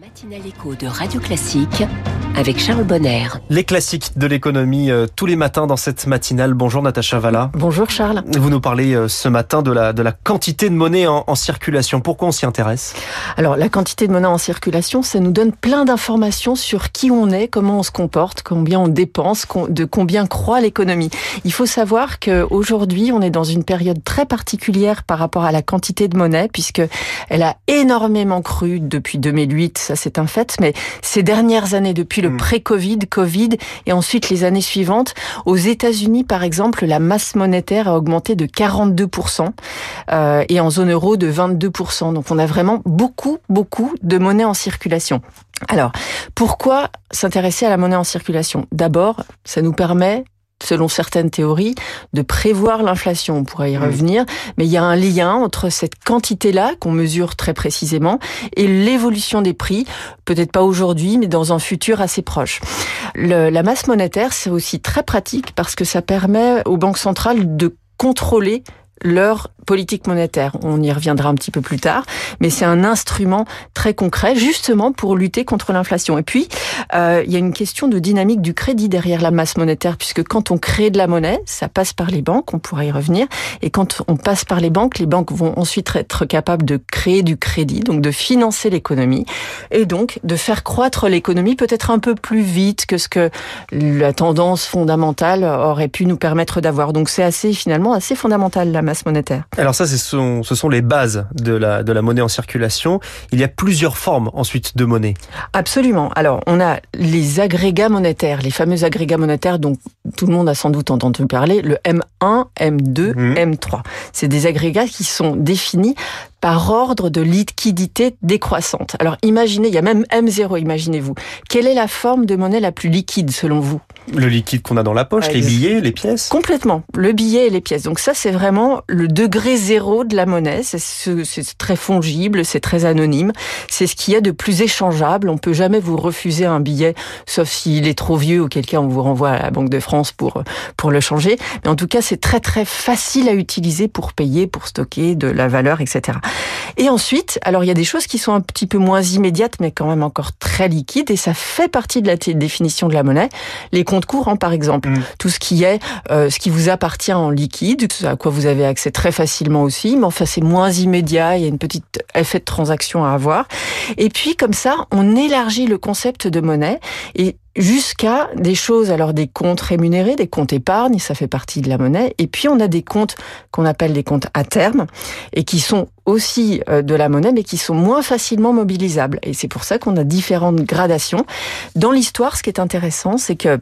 matinale écho de Radio Classique avec Charles Bonner. Les classiques de l'économie euh, tous les matins dans cette matinale. Bonjour Natacha Valla. Bonjour Charles. Vous nous parlez euh, ce matin de la, de la quantité de monnaie en, en circulation. Pourquoi on s'y intéresse? Alors la quantité de monnaie en circulation, ça nous donne plein d'informations sur qui on est, comment on se comporte, combien on dépense, de combien croît l'économie. Il faut savoir qu'aujourd'hui, on est dans une période très particulière par rapport à la quantité de monnaie puisque elle a énormément cru depuis 2008 ça c'est un fait, mais ces dernières années, depuis le mm. pré-Covid, Covid et ensuite les années suivantes, aux États-Unis par exemple, la masse monétaire a augmenté de 42% euh, et en zone euro de 22%. Donc on a vraiment beaucoup, beaucoup de monnaie en circulation. Alors, pourquoi s'intéresser à la monnaie en circulation? D'abord, ça nous permet selon certaines théories, de prévoir l'inflation. On pourrait y revenir, mais il y a un lien entre cette quantité-là qu'on mesure très précisément et l'évolution des prix, peut-être pas aujourd'hui, mais dans un futur assez proche. Le, la masse monétaire, c'est aussi très pratique parce que ça permet aux banques centrales de contrôler leur politique monétaire. On y reviendra un petit peu plus tard, mais c'est un instrument très concret justement pour lutter contre l'inflation. Et puis, euh, il y a une question de dynamique du crédit derrière la masse monétaire, puisque quand on crée de la monnaie, ça passe par les banques, on pourra y revenir, et quand on passe par les banques, les banques vont ensuite être capables de créer du crédit, donc de financer l'économie, et donc de faire croître l'économie peut-être un peu plus vite que ce que la tendance fondamentale aurait pu nous permettre d'avoir. Donc c'est assez finalement assez fondamental la masse monétaire. Alors ça, ce sont, ce sont les bases de la, de la monnaie en circulation. Il y a plusieurs formes ensuite de monnaie. Absolument. Alors on a les agrégats monétaires, les fameux agrégats monétaires dont tout le monde a sans doute entendu parler, le M1, M2, M3. C'est des agrégats qui sont définis par ordre de liquidité décroissante. Alors imaginez, il y a même M0, imaginez-vous. Quelle est la forme de monnaie la plus liquide selon vous? Le liquide qu'on a dans la poche, les billets, les pièces Complètement, le billet et les pièces. Donc ça, c'est vraiment le degré zéro de la monnaie. C'est très fongible, c'est très anonyme. C'est ce qu'il y a de plus échangeable. On peut jamais vous refuser un billet, sauf s'il est trop vieux, auquel cas on vous renvoie à la Banque de France pour, pour le changer. Mais en tout cas, c'est très très facile à utiliser pour payer, pour stocker de la valeur, etc. Et ensuite, alors il y a des choses qui sont un petit peu moins immédiates, mais quand même encore très liquides, et ça fait partie de la définition de la monnaie. Les comptes courants, par exemple, mm. tout ce qui est, euh, ce qui vous appartient en liquide, à quoi vous avez accès très facilement aussi, mais enfin c'est moins immédiat, il y a une petite effet de transaction à avoir. Et puis comme ça, on élargit le concept de monnaie et jusqu'à des choses, alors des comptes rémunérés, des comptes épargne, ça fait partie de la monnaie, et puis on a des comptes qu'on appelle des comptes à terme, et qui sont aussi euh, de la monnaie, mais qui sont moins facilement mobilisables. Et c'est pour ça qu'on a différentes gradations. Dans l'histoire, ce qui est intéressant, c'est que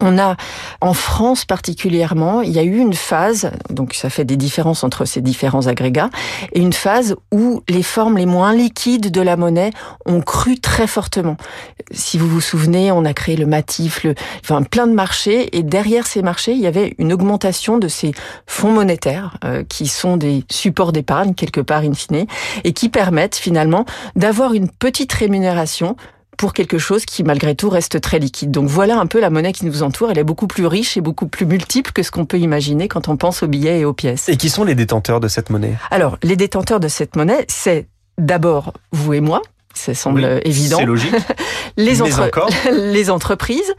on a, en France particulièrement, il y a eu une phase, donc ça fait des différences entre ces différents agrégats, et une phase où les formes les moins liquides de la monnaie ont cru très fortement. Si vous vous souvenez, on a créé le Matif, le, enfin plein de marchés, et derrière ces marchés, il y avait une augmentation de ces fonds monétaires, euh, qui sont des supports d'épargne, quelque part in fine, et qui permettent finalement d'avoir une petite rémunération pour quelque chose qui malgré tout reste très liquide. Donc voilà un peu la monnaie qui nous entoure. Elle est beaucoup plus riche et beaucoup plus multiple que ce qu'on peut imaginer quand on pense aux billets et aux pièces. Et qui sont les détenteurs de cette monnaie? Alors les détenteurs de cette monnaie, c'est d'abord vous et moi, ça semble évident. C'est logique. les, les entreprises,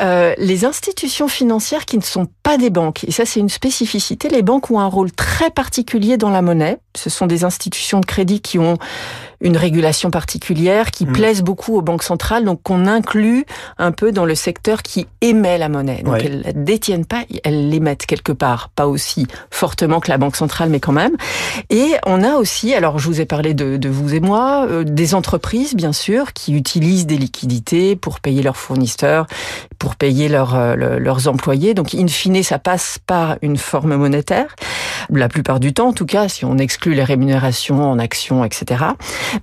euh, les institutions financières qui ne sont pas des banques. Et ça, c'est une spécificité. Les banques ont un rôle très particulier dans la monnaie. Ce sont des institutions de crédit qui ont une régulation particulière, qui mm. plaisent beaucoup aux banques centrales, donc qu'on inclut un peu dans le secteur qui émet la monnaie. Donc elles la détiennent pas, elles l'émettent quelque part, pas aussi fortement que la banque centrale, mais quand même. Et on a aussi, alors je vous ai parlé de, de vous et moi, euh, des entreprises bien sûr qui utilisent des liquidités pour payer leurs fournisseurs, pour payer leurs, euh, leurs employés. Donc in fine, ça passe par une forme monétaire la plupart du temps en tout cas, si on exclut les rémunérations en actions, etc.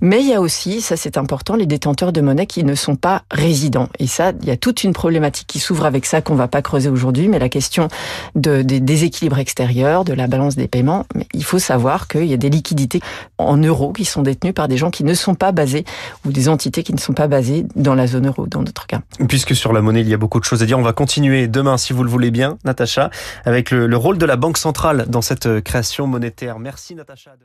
Mais il y a aussi, ça c'est important, les détenteurs de monnaie qui ne sont pas résidents. Et ça, il y a toute une problématique qui s'ouvre avec ça qu'on va pas creuser aujourd'hui, mais la question de, des déséquilibres extérieurs, de la balance des paiements. Mais il faut savoir qu'il y a des liquidités en euros qui sont détenues par des gens qui ne sont pas basés, ou des entités qui ne sont pas basées dans la zone euro, dans notre cas. Puisque sur la monnaie, il y a beaucoup de choses à dire, on va continuer demain, si vous le voulez bien, Natacha, avec le rôle de la Banque centrale dans cette création monétaire. Merci Natacha.